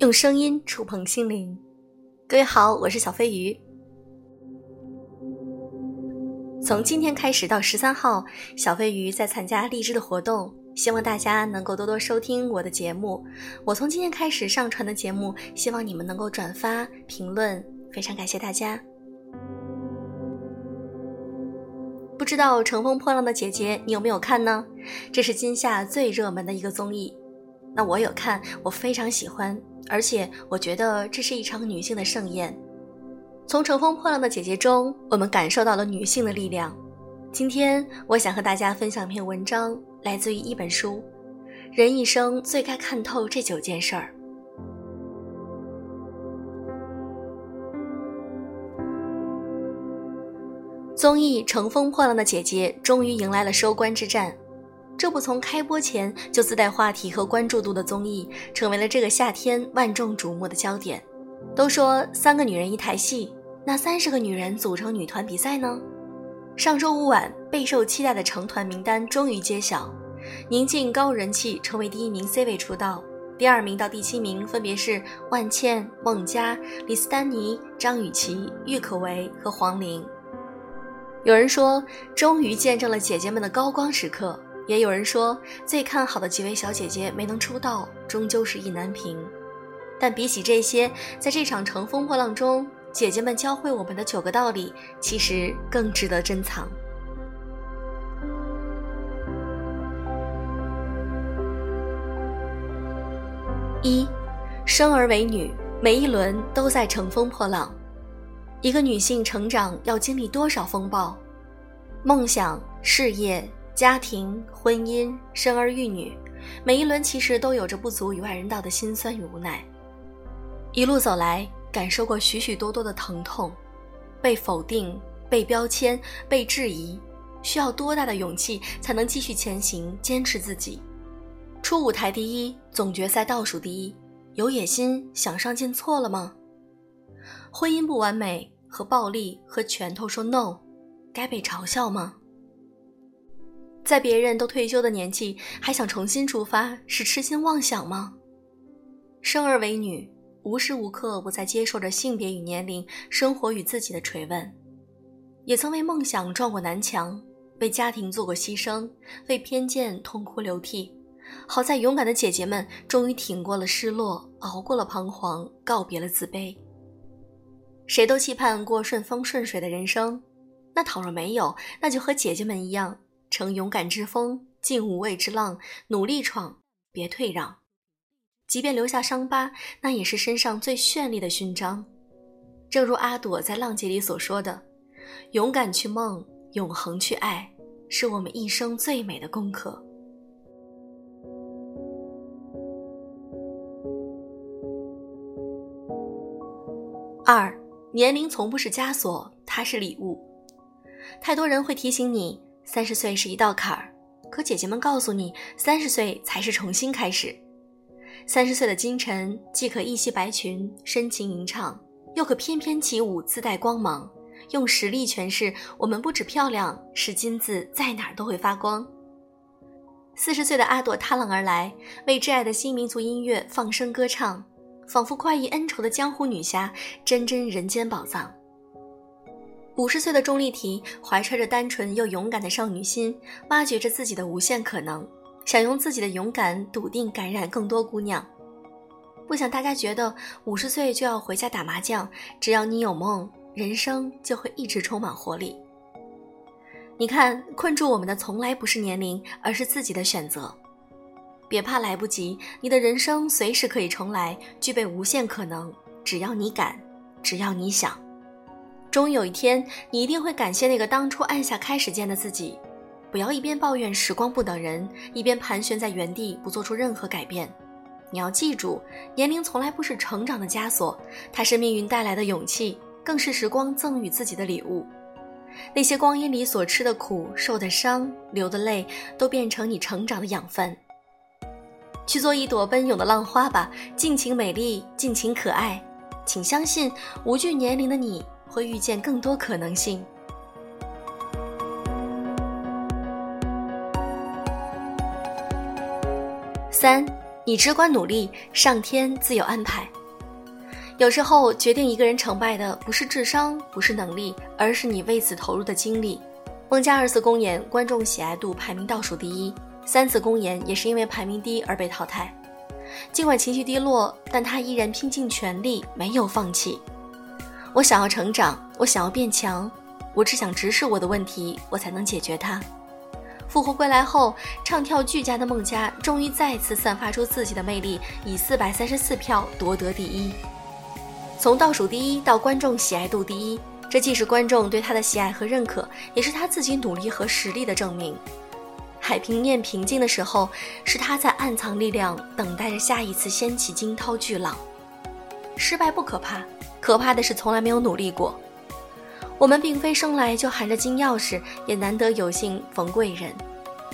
用声音触碰心灵。各位好，我是小飞鱼。从今天开始到十三号，小飞鱼在参加荔枝的活动，希望大家能够多多收听我的节目。我从今天开始上传的节目，希望你们能够转发、评论，非常感谢大家。不知道《乘风破浪的姐姐》你有没有看呢？这是今夏最热门的一个综艺。那我有看，我非常喜欢，而且我觉得这是一场女性的盛宴。从《乘风破浪的姐姐》中，我们感受到了女性的力量。今天，我想和大家分享一篇文章，来自于一本书，《人一生最该看透这九件事儿》。综艺《乘风破浪的姐姐》终于迎来了收官之战。这部从开播前就自带话题和关注度的综艺，成为了这个夏天万众瞩目的焦点。都说三个女人一台戏，那三十个女人组成女团比赛呢？上周五晚备受期待的成团名单终于揭晓，宁静高人气，成为第一名 C 位出道，第二名到第七名分别是万茜、孟佳、李斯丹妮、张雨绮、郁可唯和黄龄。有人说，终于见证了姐姐们的高光时刻；也有人说，最看好的几位小姐姐没能出道，终究是意难平。但比起这些，在这场乘风破浪中，姐姐们教会我们的九个道理，其实更值得珍藏。一，生而为女，每一轮都在乘风破浪。一个女性成长要经历多少风暴？梦想、事业、家庭、婚姻、生儿育女，每一轮其实都有着不足与外人道的辛酸与无奈。一路走来，感受过许许多多的疼痛，被否定、被标签、被质疑，需要多大的勇气才能继续前行、坚持自己？初舞台第一，总决赛倒数第一，有野心想上进错了吗？婚姻不完美，和暴力和拳头说 no，该被嘲笑吗？在别人都退休的年纪还想重新出发，是痴心妄想吗？生而为女，无时无刻不在接受着性别与年龄、生活与自己的锤问，也曾为梦想撞过南墙，为家庭做过牺牲，为偏见痛哭流涕。好在勇敢的姐姐们终于挺过了失落，熬过了彷徨，告别了自卑。谁都期盼过顺风顺水的人生，那倘若没有，那就和姐姐们一样，乘勇敢之风，进无畏之浪，努力闯，别退让。即便留下伤疤，那也是身上最绚丽的勋章。正如阿朵在《浪姐》里所说的：“勇敢去梦，永恒去爱，是我们一生最美的功课。”二。年龄从不是枷锁，它是礼物。太多人会提醒你，三十岁是一道坎儿，可姐姐们告诉你，三十岁才是重新开始。三十岁的金晨，既可一袭白裙深情吟唱，又可翩翩起舞自带光芒，用实力诠释我们不止漂亮，是金子在哪儿都会发光。四十岁的阿朵踏浪而来，为挚爱的新民族音乐放声歌唱。仿佛快意恩仇的江湖女侠，真真人间宝藏。五十岁的钟丽缇怀揣着单纯又勇敢的少女心，挖掘着自己的无限可能，想用自己的勇敢笃定感染更多姑娘。不想大家觉得五十岁就要回家打麻将，只要你有梦，人生就会一直充满活力。你看，困住我们的从来不是年龄，而是自己的选择。别怕来不及，你的人生随时可以重来，具备无限可能。只要你敢，只要你想，终有一天，你一定会感谢那个当初按下开始键的自己。不要一边抱怨时光不等人，一边盘旋在原地不做出任何改变。你要记住，年龄从来不是成长的枷锁，它是命运带来的勇气，更是时光赠予自己的礼物。那些光阴里所吃的苦、受的伤、流的泪，都变成你成长的养分。去做一朵奔涌的浪花吧，尽情美丽，尽情可爱，请相信，无惧年龄的你会遇见更多可能性。三，你只管努力，上天自有安排。有时候，决定一个人成败的不是智商，不是能力，而是你为此投入的精力。孟加二次公演观众喜爱度排名倒数第一，三次公演也是因为排名低而被淘汰。尽管情绪低落，但他依然拼尽全力，没有放弃。我想要成长，我想要变强，我只想直视我的问题，我才能解决它。复活归来后，唱跳俱佳的孟佳终于再次散发出自己的魅力，以四百三十四票夺得第一。从倒数第一到观众喜爱度第一，这既是观众对他的喜爱和认可，也是他自己努力和实力的证明。海平面平静的时候，是他在暗藏力量，等待着下一次掀起惊涛巨浪。失败不可怕，可怕的是从来没有努力过。我们并非生来就含着金钥匙，也难得有幸逢贵人。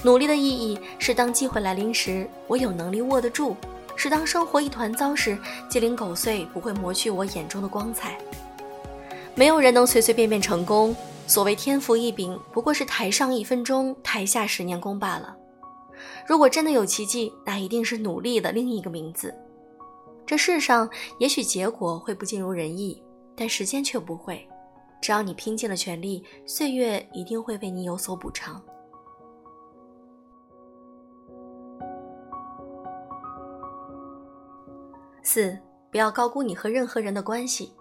努力的意义是，当机会来临时，我有能力握得住。是当生活一团糟时，鸡零狗碎不会磨去我眼中的光彩。没有人能随随便便成功。所谓天赋异禀，不过是台上一分钟，台下十年功罢了。如果真的有奇迹，那一定是努力的另一个名字。这世上也许结果会不尽如人意，但时间却不会。只要你拼尽了全力，岁月一定会为你有所补偿。四，不要高估你和任何人的关系。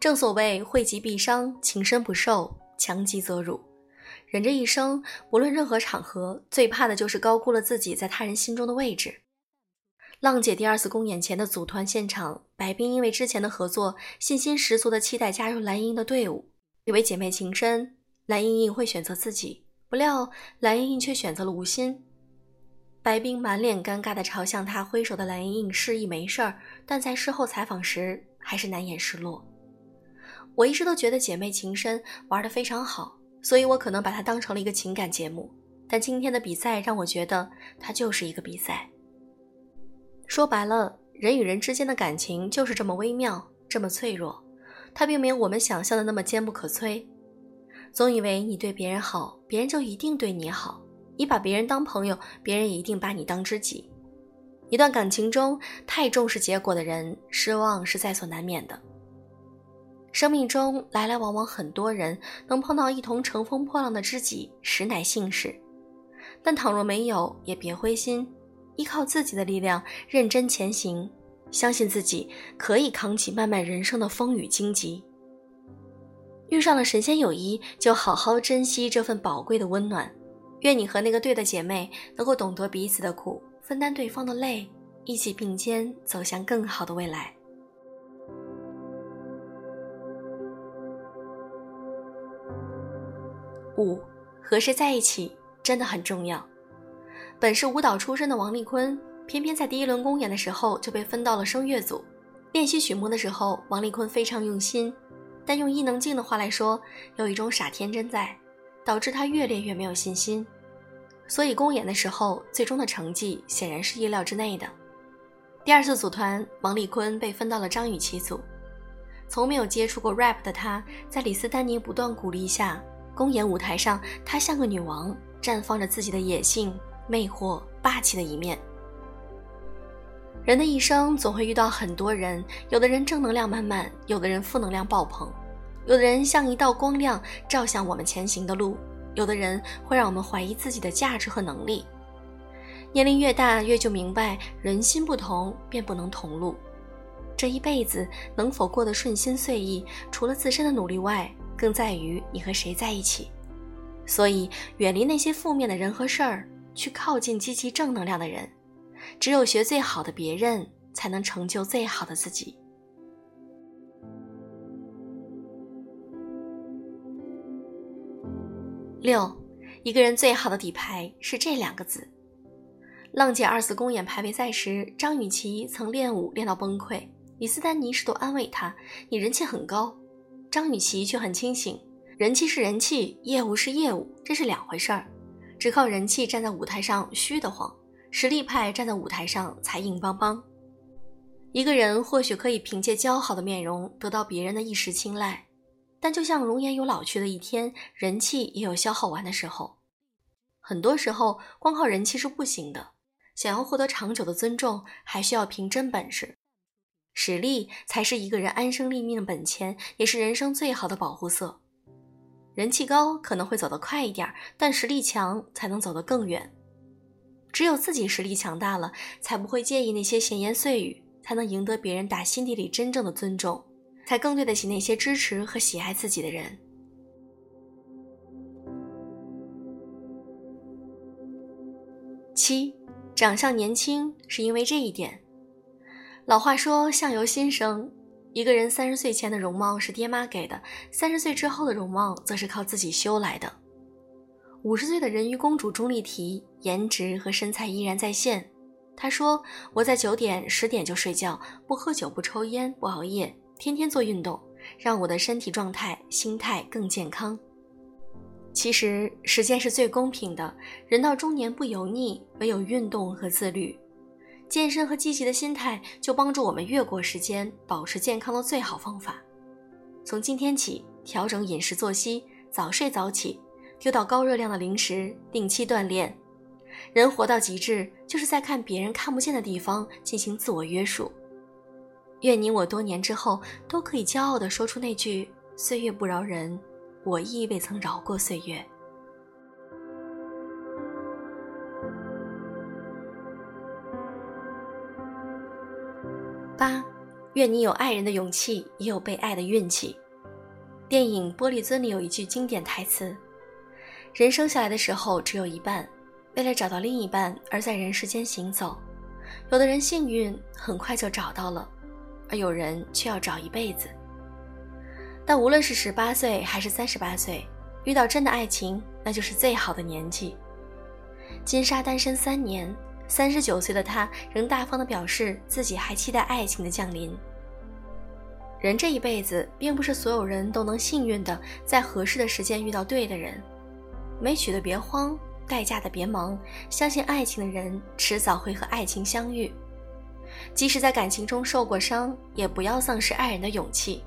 正所谓惠及必伤，情深不寿，强极则辱。人这一生，无论任何场合，最怕的就是高估了自己在他人心中的位置。浪姐第二次公演前的组团现场，白冰因为之前的合作，信心十足的期待加入蓝莹莹的队伍，以为姐妹情深，蓝莹莹会选择自己，不料蓝莹莹却选择了吴昕。白冰满脸尴尬地朝向他挥手的蓝莹莹示意没事儿，但在事后采访时还是难掩失落。我一直都觉得姐妹情深玩得非常好，所以我可能把它当成了一个情感节目。但今天的比赛让我觉得它就是一个比赛。说白了，人与人之间的感情就是这么微妙，这么脆弱，它并没有我们想象的那么坚不可摧。总以为你对别人好，别人就一定对你好。你把别人当朋友，别人也一定把你当知己。一段感情中太重视结果的人，失望是在所难免的。生命中来来往往很多人，能碰到一同乘风破浪的知己，实乃幸事。但倘若没有，也别灰心，依靠自己的力量，认真前行，相信自己可以扛起漫漫人生的风雨荆棘。遇上了神仙友谊，就好好珍惜这份宝贵的温暖。愿你和那个对的姐妹能够懂得彼此的苦，分担对方的累，一起并肩走向更好的未来。五，和谁在一起真的很重要。本是舞蹈出身的王丽坤，偏偏在第一轮公演的时候就被分到了声乐组。练习曲目的时候，王丽坤非常用心，但用伊能静的话来说，有一种傻天真在。导致他越练越没有信心，所以公演的时候，最终的成绩显然是意料之内的。第二次组团，王丽坤被分到了张雨绮组。从没有接触过 rap 的他，在李斯丹妮不断鼓励下，公演舞台上，她像个女王，绽放着自己的野性、魅惑、霸气的一面。人的一生总会遇到很多人，有的人正能量满满，有的人负能量爆棚。有的人像一道光亮，照向我们前行的路；有的人会让我们怀疑自己的价值和能力。年龄越大，越就明白，人心不同，便不能同路。这一辈子能否过得顺心随意，除了自身的努力外，更在于你和谁在一起。所以，远离那些负面的人和事儿，去靠近积极正能量的人。只有学最好的别人，才能成就最好的自己。六，一个人最好的底牌是这两个字。浪姐二次公演排位赛时，张雨绮曾练舞练到崩溃，李斯丹妮试图安慰她：“你人气很高。”张雨绮却很清醒：“人气是人气，业务是业务，这是两回事儿。只靠人气站在舞台上虚得慌，实力派站在舞台上才硬邦邦。一个人或许可以凭借姣好的面容得到别人的一时青睐。”但就像容颜有老去的一天，人气也有消耗完的时候。很多时候，光靠人气是不行的。想要获得长久的尊重，还需要凭真本事。实力才是一个人安身立命的本钱，也是人生最好的保护色。人气高可能会走得快一点，但实力强才能走得更远。只有自己实力强大了，才不会介意那些闲言碎语，才能赢得别人打心底里真正的尊重，才更对得起那些支持和喜爱自己的人。七，长相年轻是因为这一点。老话说“相由心生”，一个人三十岁前的容貌是爹妈给的，三十岁之后的容貌则是靠自己修来的。五十岁的人鱼公主钟丽缇，颜值和身材依然在线。她说：“我在九点、十点就睡觉，不喝酒、不抽烟、不熬夜，天天做运动，让我的身体状态、心态更健康。”其实，时间是最公平的，人到中年不油腻，唯有运动和自律。健身和积极的心态，就帮助我们越过时间，保持健康的最好方法。从今天起，调整饮食作息，早睡早起，丢掉高热量的零食，定期锻炼。人活到极致，就是在看别人看不见的地方进行自我约束。愿你我多年之后，都可以骄傲地说出那句：“岁月不饶人，我亦未曾饶过岁月。”八，愿你有爱人的勇气，也有被爱的运气。电影《玻璃樽》里有一句经典台词：“人生下来的时候只有一半，为了找到另一半而在人世间行走。有的人幸运，很快就找到了，而有人却要找一辈子。但无论是十八岁还是三十八岁，遇到真的爱情，那就是最好的年纪。金莎单身三年。”三十九岁的他仍大方地表示自己还期待爱情的降临。人这一辈子，并不是所有人都能幸运的在合适的时间遇到对的人。没娶的别慌，待嫁的别忙，相信爱情的人迟早会和爱情相遇。即使在感情中受过伤，也不要丧失爱人的勇气。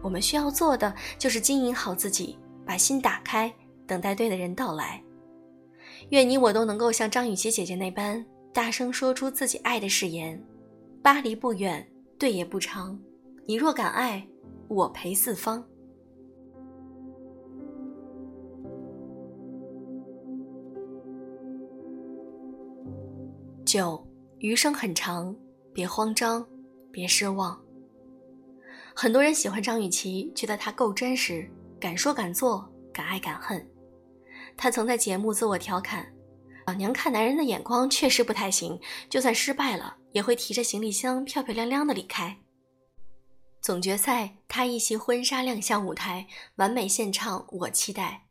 我们需要做的就是经营好自己，把心打开，等待对的人到来。愿你我都能够像张雨绮姐姐那般，大声说出自己爱的誓言。巴黎不远，对也不长，你若敢爱，我陪四方。九，余生很长，别慌张，别失望。很多人喜欢张雨绮，觉得她够真实，敢说敢做，敢爱敢恨。他曾在节目自我调侃：“老娘看男人的眼光确实不太行，就算失败了，也会提着行李箱漂漂亮亮的离开。”总决赛，他一袭婚纱亮相舞台，完美献唱《我期待》。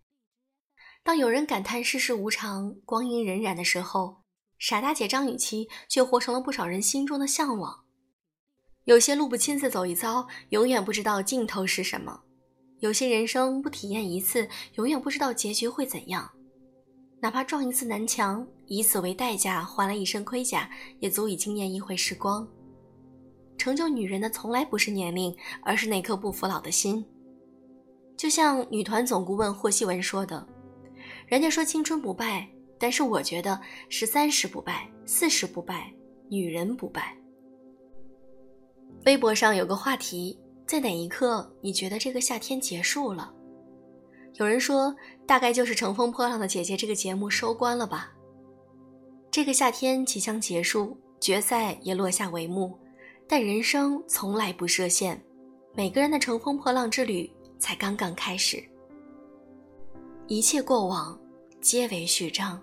当有人感叹世事无常、光阴荏苒的时候，傻大姐张雨绮却活成了不少人心中的向往。有些路不亲自走一遭，永远不知道尽头是什么。有些人生不体验一次，永远不知道结局会怎样。哪怕撞一次南墙，以此为代价换了一身盔甲，也足以惊艳一回时光。成就女人的从来不是年龄，而是那颗不服老的心。就像女团总顾问霍希文说的：“人家说青春不败，但是我觉得是三十不败，四十不败，女人不败。”微博上有个话题。在哪一刻，你觉得这个夏天结束了？有人说，大概就是《乘风破浪的姐姐》这个节目收官了吧。这个夏天即将结束，决赛也落下帷幕，但人生从来不设限，每个人的乘风破浪之旅才刚刚开始。一切过往，皆为序章。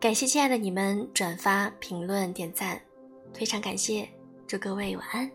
感谢亲爱的你们转发、评论、点赞，非常感谢，祝各位晚安。